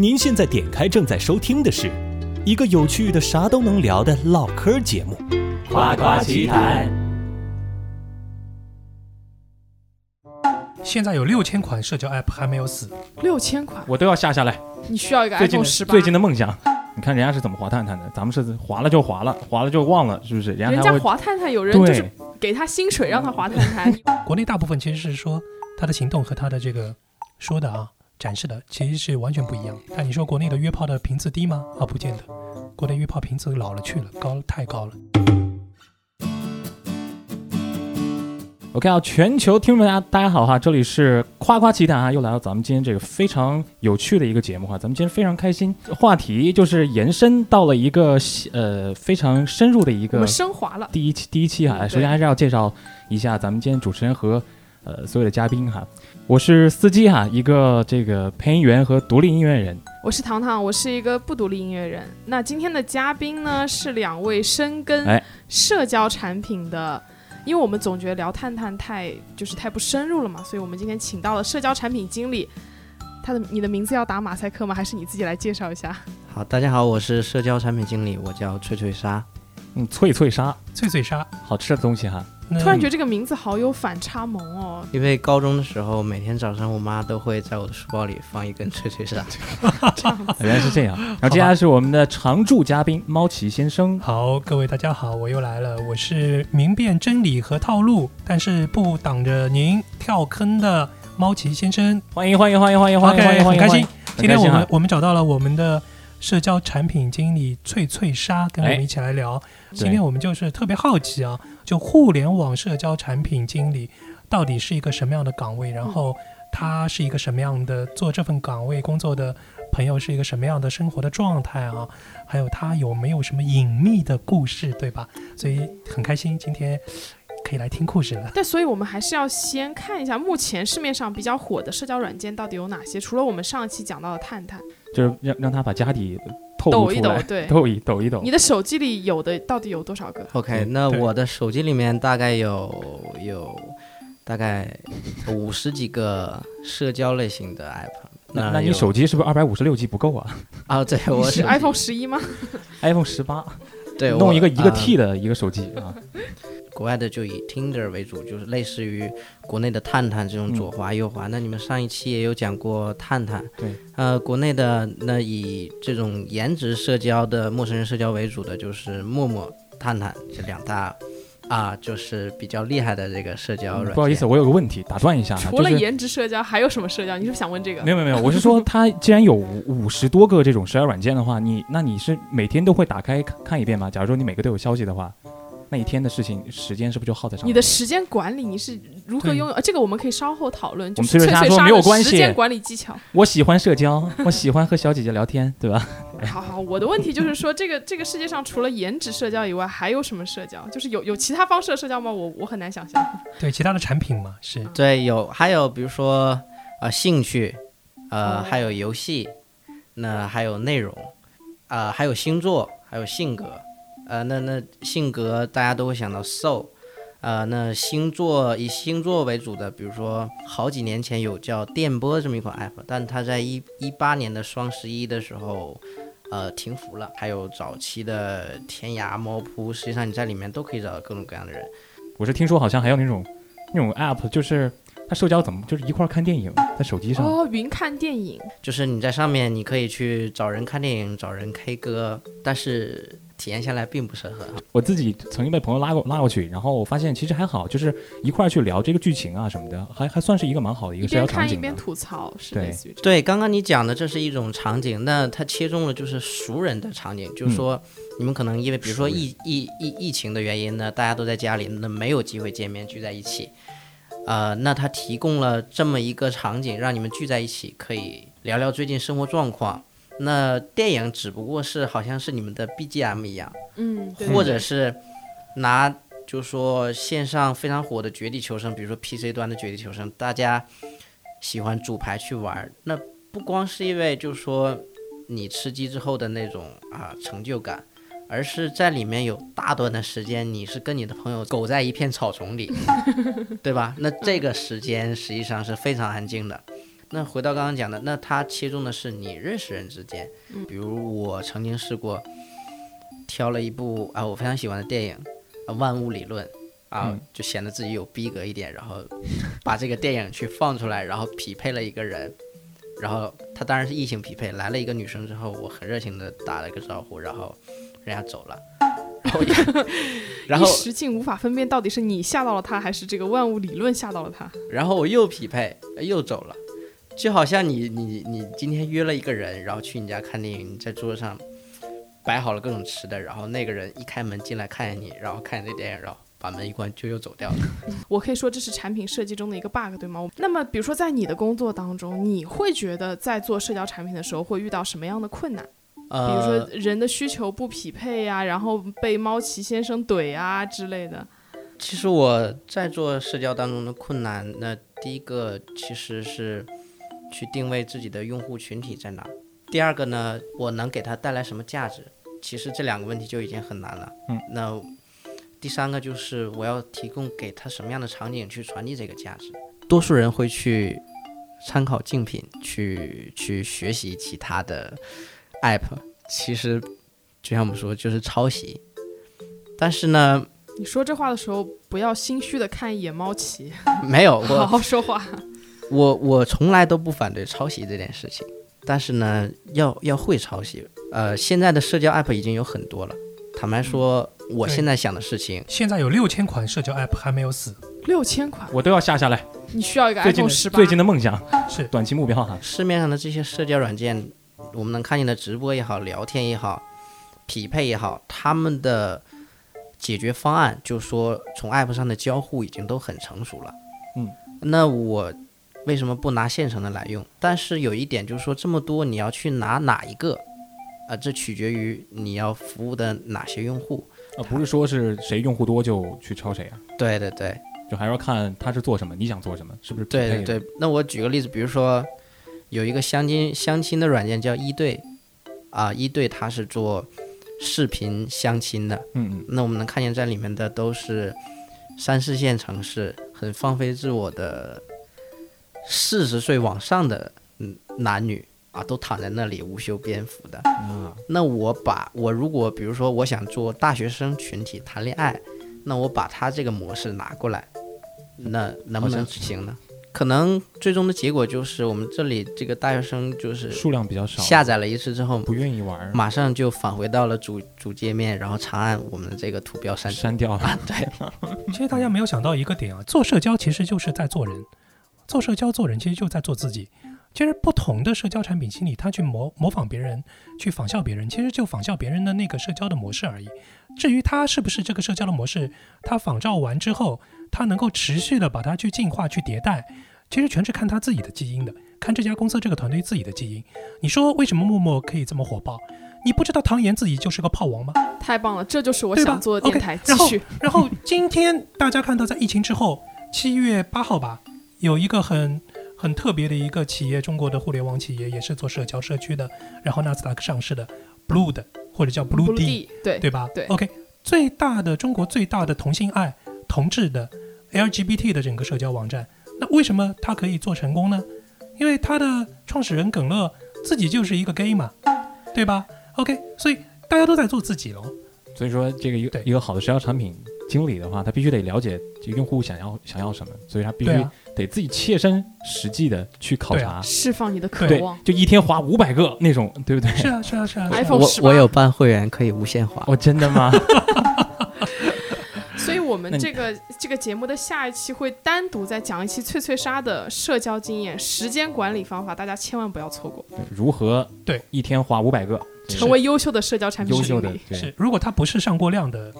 您现在点开正在收听的是一个有趣的啥都能聊的唠嗑节目，《夸夸其谈》。现在有六千款社交 App 还没有死，六千款，我都要下下来。你需要一个最近 iPhone 的十八。最近的梦想，你看人家是怎么滑探探的，咱们是滑了就滑了，滑了就忘了，是不是？人家滑探探有人就是对给他薪水让他滑探探，国内大部分其实是说他的行动和他的这个说的啊展示的其实是完全不一样。但你说国内的约炮的频次低吗？啊，不见得，国内约炮频次老了去了，高了太高了。OK 啊，全球听众们大家大家好哈，这里是夸夸其谈啊，又来到咱们今天这个非常有趣的一个节目哈，咱们今天非常开心，话题就是延伸到了一个呃非常深入的一个我们升华了。第一期第一期哈，嗯首先还是要介绍一下咱们今天主持人和呃所有的嘉宾哈，我是司机哈，一个这个配音员和独立音乐人，我是糖糖，我是一个不独立音乐人。那今天的嘉宾呢是两位深耕哎社交产品的，因为我们总觉得聊探探太就是太不深入了嘛，所以我们今天请到了社交产品经理。他的你的名字要打马赛克吗？还是你自己来介绍一下？好，大家好，我是社交产品经理，我叫脆脆鲨。嗯，脆脆鲨，脆脆鲨，好吃的东西哈，那突然觉得这个名字好有反差萌哦。因为高中的时候，每天早上我妈都会在我的书包里放一根脆脆鲨。原来是这样。然后接下来是我们的常驻嘉宾猫奇先生，好，各位大家好，我又来了，我是明辨真理和套路，但是不挡着您跳坑的猫奇先生。欢迎欢迎欢迎欢迎欢迎欢迎欢迎，很开心。今天我们我们找到了我们的社交产品经理翠翠莎，跟我哎们一起来聊。对今天我们就是特别好奇啊，就互联网社交产品经理到底是一个什么样的岗位，然后他是一个什么样的做这份岗位工作的朋友是一个什么样的生活的状态啊，还有他有没有什么隐秘的故事，对吧？所以很开心今天可以来听故事了。但所以，我们还是要先看一下目前市面上比较火的社交软件到底有哪些。除了我们上期讲到的探探，就是让让他把家底透抖一露出来，，抖对，抖一抖一抖你。的手机里有的到底有多少个？OK，那我的手机里面大概有有大概五十几个社交类型的 app。那那你手机是不是二百五十六 G 不够啊 啊？对，我是 iPhone 十一吗？？iPhone 十八，对弄一个一个。T 的一个手机啊，国外的就以 Tinder 为主，就是类似于国内的探探这种左滑右滑。那你们上一期也有讲过探探，对，呃，国内的那以这种颜值社交的陌生人社交为主的，就是陌陌、探探这两大啊，就是比较厉害的这个社交软件。嗯不好意思，我有个问题，打断一下除了颜值社交，还有什么社交？你是不是想问这个没？有没有没有，我是说，它既然有五五十多个这种社交软件的话，你那你是每天都会打开看看一遍吗？假如说你每个都有消息的话，那一天的事情时间是不是就耗在上面？你的时间管理你是如何拥有？呃，这个我们可以稍后讨论。就我们是脆翠翠莎说脆鲨的没有关系时间管理技巧。我喜欢社交，我喜欢和小姐姐聊天，对吧？好好，我的问题就是说，这个这个世界上除了颜值社交以外，还有什么社交？就是有有其他方式的社交吗？我我很难想象。对其他的产品嘛，是对，有还有比如说呃兴趣，呃、哦还有游戏，那还有内容，啊、还有星座，还有性格，呃那那性格大家都会想到 soul，呃那星座以星座为主的，比如说好几年前有叫电波这么一款 app，但它在一一八年的双十一的时候。呃，停服了。还有早期的天涯、猫扑，实际上你在里面都可以找到各种各样的人。我是听说好像还有那种那种 app，就是它社交怎么就是一块儿看电影，在手机上。哦，云看电影，就是你在上面，你可以去找人看电影，找人 K 歌，但是体验下来并不适合。我自己曾经被朋友拉过拉过去，然后我发现其实还好，就是一块儿去聊这个剧情啊什么的，还还算是一个蛮好的一一个社交场景一边场景边。吐槽，是对类似于对，刚刚你讲的这是一种场景，那它切中了就是熟人的场景，就是说你们可能因为比如说疫疫疫疫情的原因呢，大家都在家里，那没有机会见面聚在一起，呃，那它提供了这么一个场景，让你们聚在一起，可以聊聊最近生活状况。那电影只不过是好像是你们的 BGM 一样。嗯，或者是拿就说线上非常火的《绝地求生》，比如说 PC 端的《绝地求生》，大家喜欢组排去玩。那不光是因为就说你吃鸡之后的那种啊成就感，而是在里面有大段的时间你是跟你的朋友苟在一片草丛里，对吧？那这个时间实际上是非常安静的。那回到刚刚讲的，那它切中的是你认识人之间，比如我曾经试过挑了一部啊我非常喜欢的电影啊《万物理论》啊，嗯就显得自己有逼格一点，然后把这个电影去放出来，然后匹配了一个人，然后他当然是异性匹配，来了一个女生之后，我很热情的打了个招呼，然后人家走了，然后 然后一时竟无法分辨到底是你吓到了他，还是这个万物理论吓到了他。然后我又匹配，又走了，就好像你你你今天约了一个人，然后去你家看电影，你在桌上摆好了各种吃的，然后那个人一开门进来看见你，然后看见那电影，然后把门一关就又走掉了。我可以说这是产品设计中的一个 bug，对吗？那么，比如说在你的工作当中，你会觉得在做社交产品的时候会遇到什么样的困难？比如呃，说人的需求不匹配呀、然后被猫奇先生怼啊之类的。其实我在做社交当中的困难，那第一个其实是去定位自己的用户群体在哪，第二个呢，我能给他带来什么价值？其实这两个问题就已经很难了。嗯，那第三个就是我要提供给他什么样的场景去传递这个价值。多数人会去参考竞品，去去学习其他的 app，其实就像我们说，就是抄袭。但是呢，你说这话的时候，不要心虚的看一眼猫奇，没有我 好好说话。我我从来都不反对抄袭这件事情，但是呢，要要会抄袭。呃，现在的社交 app 已经有很多了。坦白说，我现在想的事情，现在有六千款社交 App 还没有死，六千款，我都要下下来。你需要一个最近 iPhone 的十八。最近的梦想是短期目标哈。市面上的这些社交软件，我们能看见的直播也好，聊天也好，匹配也好，他们的解决方案，就是说从 app 上的交互已经都很成熟了。嗯，那我为什么不拿现成的来用？但是有一点就是说，这么多你要去拿哪一个？啊、这取决于你要服务的哪些用户。啊，不是说是谁用户多就去抄谁啊，对对对就还是要看他是做什么，你想做什么，是不是？对对对。那我举个例子，比如说有一个相亲相亲的软件叫一对，啊，一对它是做视频相亲的。嗯嗯，那我们能看见在里面的都是三四线城市，很放飞自我的四十岁往上的嗯男女啊，都躺在那里无休边幅的。啊，那我把我如果比如说我想做大学生群体谈恋爱，那我把他这个模式拿过来，那能不能执行呢？可能最终的结果就是我们这里这个大学生就是数量比较少，下载了一次之后，不愿意玩，马上就返回到了主主界面，然后长按我们的这个图标删。删掉了。对，其实大家没有想到一个点啊，做社交其实就是在做人，做社交做人其实就在做自己。其实不同的社交产品经理，他去模模仿别人，去仿效别人，其实就仿效别人的那个社交的模式而已。至于他是不是这个社交的模式，他仿照完之后，他能够持续的把它去进化、去迭代，其实全是看他自己的基因的，看这家公司这个团队自己的基因。你说为什么陌陌可以这么火爆？你不知道唐岩自己就是个炮王吗？太棒了，这就是我想做的电台。继然后续，然后今天大家看到，在疫情之后，七月八号吧，有一个很很特别的一个企业，中国的互联网企业，也是做社交社区的，然后纳斯达克上市的 Blue 的，或者叫 Blue Blue D，D，对对吧？对 OK，最大的中国最大的同性爱、同志的 LGBT 的整个社交网站，那为什么它可以做成功呢？因为它的创始人耿乐自己就是一个 gay 嘛，对吧？OK，所以大家都在做自己喽。所以说，这个一个一个好的社交产品经理的话，他必须得了解这个用户想要想要什么，所以他必须得自己切身实际的去考察。啊释放你的渴望。，就一天划五百个那种，对不对？是啊，是啊，是啊。是啊 iPhone 我18我有办会员可以无限滑。哦，真的吗？所以我们这个这个节目的下一期会单独再讲一期翠翠莎的社交经验、时间管理方法，大家千万不要错过，如何对一天划五百个，成为优秀的社交产品优经理。秀的对是，如果他不是上过量的，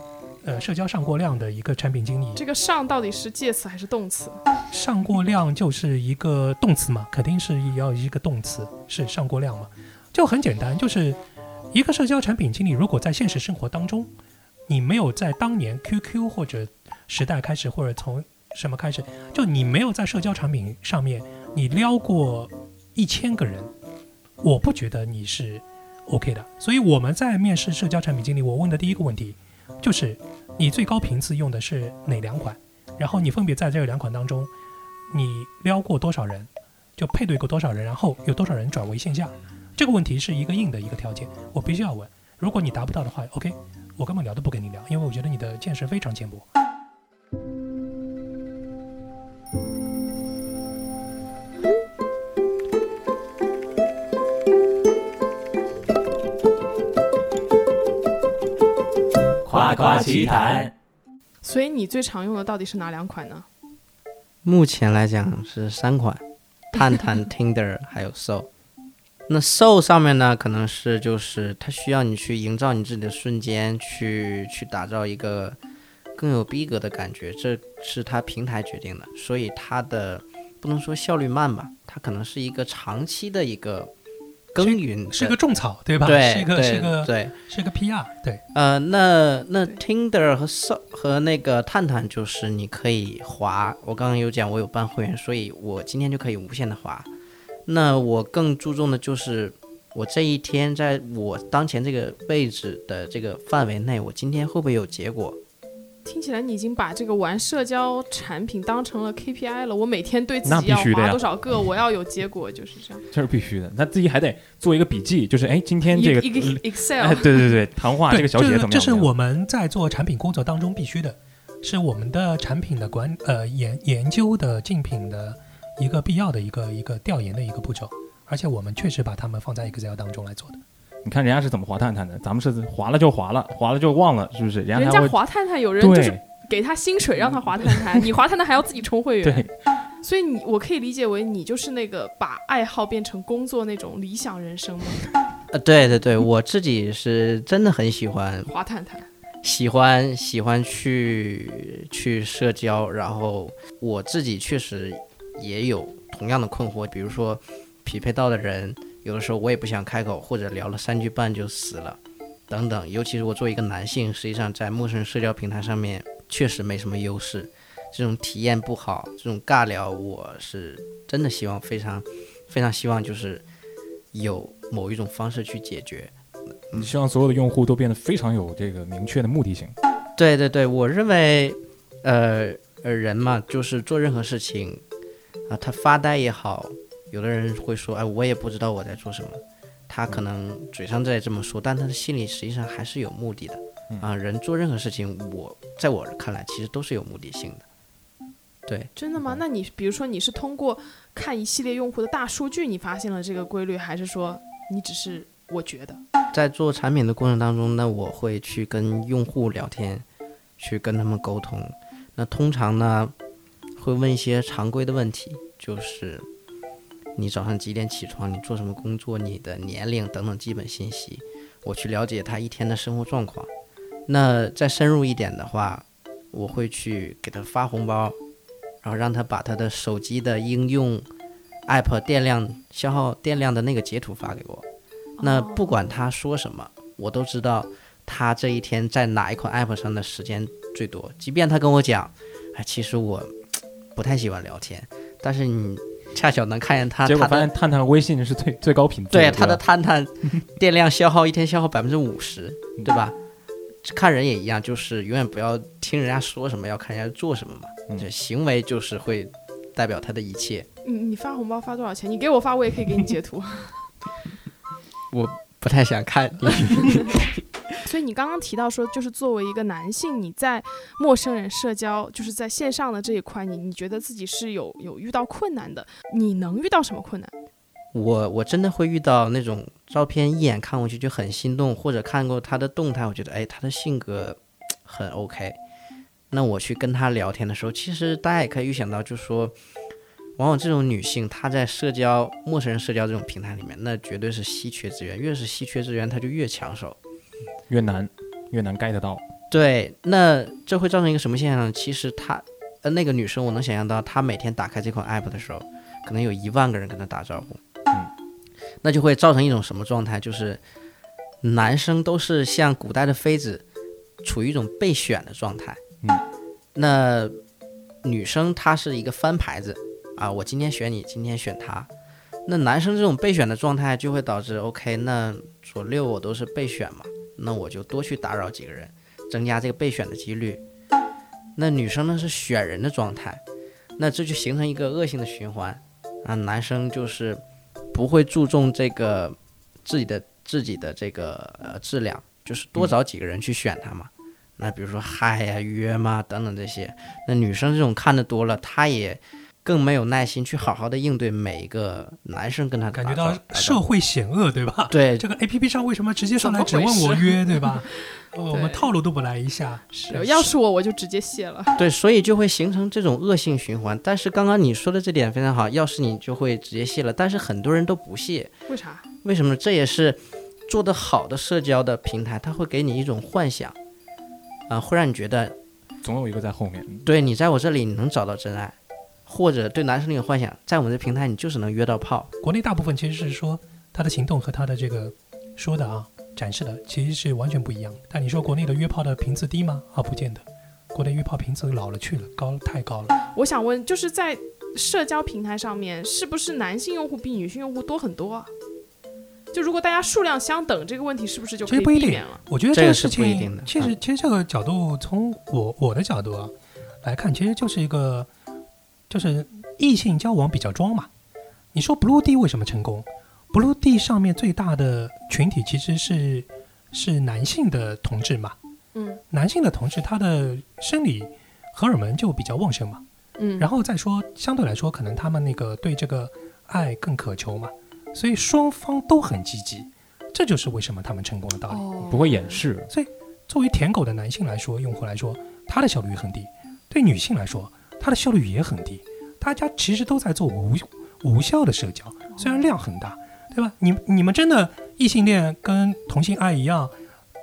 呃，社交上过量的一个产品经理，这个上到底是介词还是动词？上过量就是一个动词嘛，肯定是要一个动词，是上过量嘛，就很简单，就是一个社交产品经理，如果在现实生活当中，你没有在当年 QQ 或者时代开始，或者从什么开始，就你没有在社交产品上面你撩过一千个人，我不觉得你是 OK 的。所以我们在面试社交产品经理，我问的第一个问题就是你最高频次用的是哪两款？然后你分别在这两款当中，你撩过多少人？就配对过多少人，然后有多少人转为线下。这个问题是一个硬的一个条件，我必须要问。如果你达不到的话，OK，我根本聊都不跟你聊，因为我觉得你的见识非常浅薄。夸夸其谈。所以你最常用的到底是哪两款呢？目前来讲是三款，探探、Tinder 还有 Soul。那 Soul 上面呢，可能是就是它需要你去营造你自己的瞬间，去去打造一个更有逼格的感觉，这是它平台决定的，所以它的不能说效率慢吧，它可能是一个长期的一个耕耘的，是个种草，对吧？对，是一个对是一个对。是一个 PR，对。呃，那那 Tinder 和和那个探探，就是你可以滑。我刚刚有讲，我有办会员，所以我今天就可以无限的滑。那我更注重的就是，我这一天在我当前这个位置的这个范围内，我今天会不会有结果？听起来你已经把这个玩社交产品当成了 KPI 了。我每天对自己要划必须的呀多少个，我要有结果，就是这样。这是必须的。那自己还得做一个笔记，就是哎，今天这个一个一个 Excel，、哎，对对对，谈话，这个小姐姐怎么样？这是我们在做产品工作当中必须的，是我们的产品的管呃研研究的竞品的一个必要的一个一个调研的一个步骤，而且我们确实把它们放在 Excel 当中来做的。你看人家是怎么滑探探的，咱们是滑了就滑了，滑了就忘了，是不是？人家人家滑探探有人就是给他薪水让他滑探探，你滑探探还要自己充会员。对，所以你我可以理解为你就是那个把爱好变成工作那种理想人生吗？呃，对对对，我自己是真的很喜欢滑探探，喜欢喜欢去去社交，然后我自己确实也有同样的困惑，比如说匹配到的人，有的时候我也不想开口，或者聊了三句半就死了，等等。尤其是我作为一个男性，实际上在陌生人社交平台上面确实没什么优势，这种体验不好，这种尬聊，我是真的希望非常非常希望就是有某一种方式去解决。你希望所有的用户都变得非常有这个明确的目的性。对对对，我认为，呃呃，人嘛，就是做任何事情，啊，他发呆也好，有的人会说，哎，我也不知道我在做什么，他可能嘴上在这么说，但他的心里实际上还是有目的的。啊，人做任何事情，我在我看来，其实都是有目的性的。对，真的吗？那你比如说你是通过看一系列用户的大数据，你发现了这个规律，还是说你只是我觉得？在做产品的过程当中呢，我会去跟用户聊天，去跟他们沟通。那通常呢，会问一些常规的问题，就是你早上几点起床，你做什么工作，你的年龄等等基本信息，我去了解他一天的生活状况。那再深入一点的话，我会去给他发红包，然后让他把他的手机的应用 app 电量消耗电量的那个截图发给我。那不管他说什么，我都知道他这一天在哪一款 app 上的时间最多。即便他跟我讲，哎，其实我不太喜欢聊天，但是你恰巧能看见他，结果发现探探微信是最最高品质的，对他的探探 电量消耗一天消耗百分之五十，对吧？看人也一样，就是永远不要听人家说什么，要看人家做什么嘛。嗯这行为就是会代表他的一切。你你发红包发多少钱？你给我发，我也可以给你截图。我不太想看，所以你刚刚提到说，就是作为一个男性，你在陌生人社交，就是在线上的这一块，你你觉得自己是有有遇到困难的？你能遇到什么困难？我我真的会遇到那种照片一眼看过去就很心动，或者看过他的动态，我觉得哎他的性格很 OK。那我去跟他聊天的时候，其实大家也可以预想到，就是说，往往这种女性她在社交陌生人社交这种平台里面，那绝对是稀缺资源，越是稀缺资源，她就越抢手。越难越难 get 到。对，那这会造成一个什么现象呢？其实她，呃，那个女生，我能想象到，她每天打开这款 app 的时候，可能有一万个人跟她打招呼，嗯，那就会造成一种什么状态？就是男生都是像古代的妃子，处于一种备选的状态，嗯，那女生她是一个翻牌子啊，我今天选你，今天选她。那男生这种备选的状态就会导致，OK，那左六我都是备选嘛，那我就多去打扰几个人，增加这个备选的几率。那女生呢是选人的状态，那这就形成一个恶性的循环。啊，男生就是不会注重这个自己的自己的这个呃质量，就是多找几个人去选他嘛。那比如说嗨呀、约嘛等等这些，那女生这种看的多了，她也更没有耐心去好好的应对每一个男生跟他感觉到社会险恶，对吧？对这个 A P P 上为什么直接上来只问我约，对吧？呃 我们套路都不来一下，是要是我我就直接卸了。对，所以就会形成这种恶性循环。但是刚刚你说的这点非常好，要是你就会直接卸了，但是很多人都不卸，为啥？为什么呢？这也是做得好的社交的平台，它会给你一种幻想，啊、会让你觉得，总有一个在后面。对你在我这里你能找到真爱，或者对男生那个幻想，在我们的平台你就是能约到炮。国内大部分其实是说他的行动和他的这个说的啊展示的其实是完全不一样的。但你说国内的约炮的频次低吗？啊，不见得。国内约炮频次老了去了，高太高了。我想问，就是在社交平台上面，是不是男性用户比女性用户多很多啊？就如果大家数量相等，这个问题是不是就可以其实不一定避免了？我觉得这个是个事情不一定的，其实其实这个角度从我我的角度啊来看，其实就是一个就是异性交往比较装嘛。你说 Blue D 为什么成功？Blue D 上面最大的群体其实是是男性的同志嘛，嗯男性的同志他的生理荷尔蒙就比较旺盛嘛。嗯，然后再说，相对来说，可能他们那个对这个爱更渴求嘛，所以双方都很积极，这就是为什么他们成功的道理。哦不会掩饰，所以作为舔狗的男性来说，用户来说，他的效率很低；对女性来说，他的效率也很低。大家其实都在做无无效的社交，虽然量很大，对吧？你你们真的异性恋跟同性爱一样，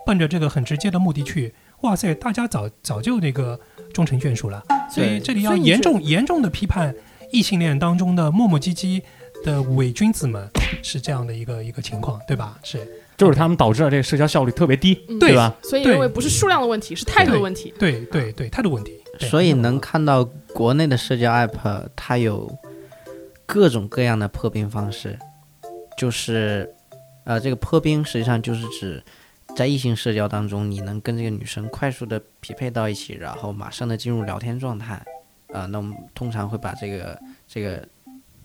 奔着这个很直接的目的去，哇塞，大家早早就那个终成眷属了。所以这里要严重严重的批判异性恋当中的磨磨唧唧的伪君子们，是这样的一个一个情况，对吧？是。就是他们导致了这个社交效率特别低，嗯对吧？所以认为不是数量的问题，是态度的问题。对对对，态度问题。对所以能看到国内的社交 app，它有各种各样的破冰方式，就是呃，这个破冰实际上就是指在异性社交当中，你能跟这个女生快速的匹配到一起，然后马上的进入聊天状态。啊、那我们通常会把这个这个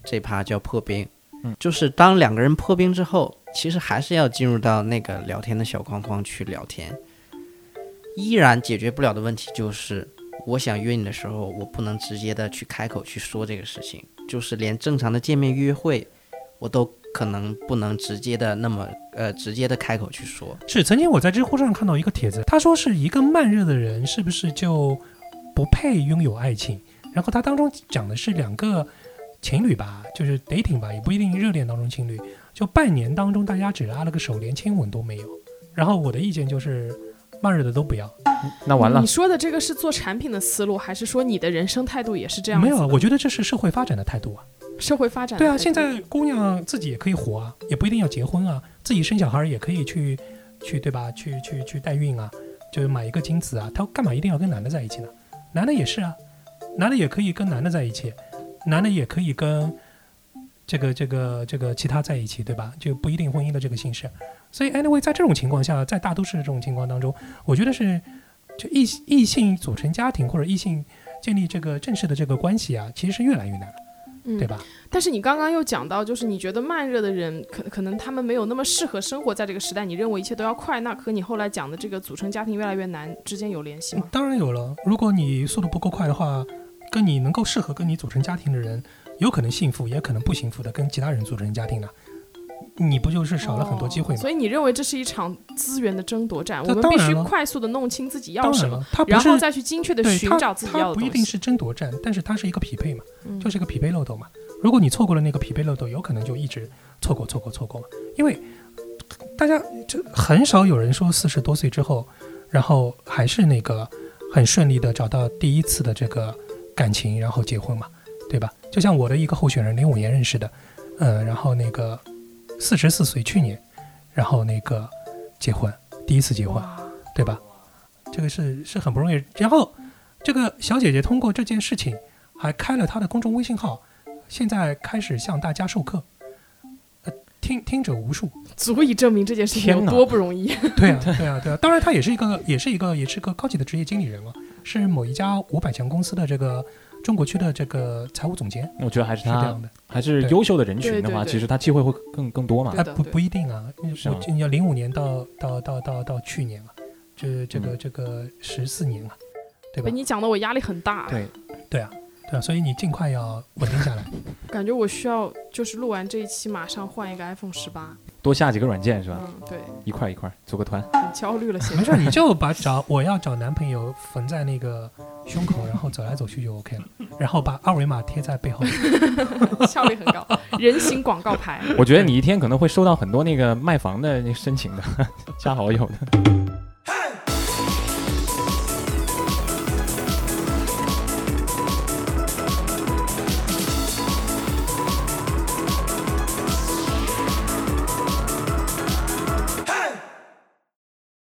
这趴叫破冰。嗯就是当两个人破冰之后，其实还是要进入到那个聊天的小框框去聊天，依然解决不了的问题就是，我想约你的时候，我不能直接的去开口去说这个事情，就是连正常的见面约会，我都可能不能直接的那么呃直接的开口去说。是曾经我在知乎上看到一个帖子，他说是一个慢热的人是不是就不配拥有爱情？然后他当中讲的是两个情侣吧，就是 dating 吧，也不一定热恋当中情侣，就半年当中大家只拉了个手，连亲吻都没有。然后我的意见就是，慢热的都不要。那完了你，说的这个是做产品的思路，还是说你的人生态度也是这样？没有啊，我觉得这是社会发展的态度啊。社会发展对啊，现在姑娘自己也可以活啊，也不一定要结婚啊，自己生小孩也可以去去对吧？去去去代孕啊，就是买一个精子啊，她干嘛一定要跟男的在一起呢？男的也是啊，男的也可以跟男的在一起，男的也可以跟这个这个这个其他在一起，对吧？就不一定婚姻的这个形式。所以 anyway，在这种情况下，在大都市这种情况当中，我觉得是就异异性组成家庭或者异性建立这个正式的这个关系啊，其实是越来越难对吧？但是你刚刚又讲到，就是你觉得慢热的人可可能他们没有那么适合生活在这个时代，你认为一切都要快，那和你后来讲的这个组成家庭越来越难之间有联系吗？当然有了，如果你速度不够快的话，跟你能够适合跟你组成家庭的人，有可能幸福，也可能不幸福的跟其他人组成家庭呢，你不就是少了很多机会吗？哦所以你认为这是一场资源的争夺战，我们必须快速的弄清自己要什么，当然后再去精确的寻找自己要的东西。它不一定是争夺战，但是它是一个匹配嘛，嗯就是一个匹配漏斗嘛。如果你错过了那个匹配漏斗，有可能就一直错过错过错过嘛。因为大家就很少有人说四十多岁之后，然后还是那个很顺利的找到第一次的这个感情，然后结婚嘛，对吧？就像我的一个候选人零五年认识的，呃，然后那个四十四岁去年，然后那个结婚，第一次结婚，对吧？这个是是很不容易。然后这个小姐姐通过这件事情，还开了她的公众微信号，现在开始向大家授课，呃，听听者无数。足以证明这件事情有多不容易。对啊，对啊，对啊。当然，她也是一个，也是一个，也是个高级的职业经理人了。是某一家五百强公司的这个中国区的这个财务总监，我觉得还是他是这样的。还是优秀的人群的话，其实他机会会更更多嘛。哎，不不一定啊，我你要零五年到到到到到去年啊，这这个嗯。这个十四年啊，对吧？被？你讲的我压力很大，对，对啊，对啊，所以你尽快要稳定下来。感觉我需要就是录完这一期马上换一个 iPhone 十八，多下几个软件是吧？嗯，对，一块一块组个团。很焦虑了，现没在事，你就把找我要找男朋友缝在那个胸口，然后走来走去就 OK 了，然后把二维码贴在背后。效率很高，人形广告牌。我觉得你一天可能会收到很多那个卖房的那申请的，加好友的。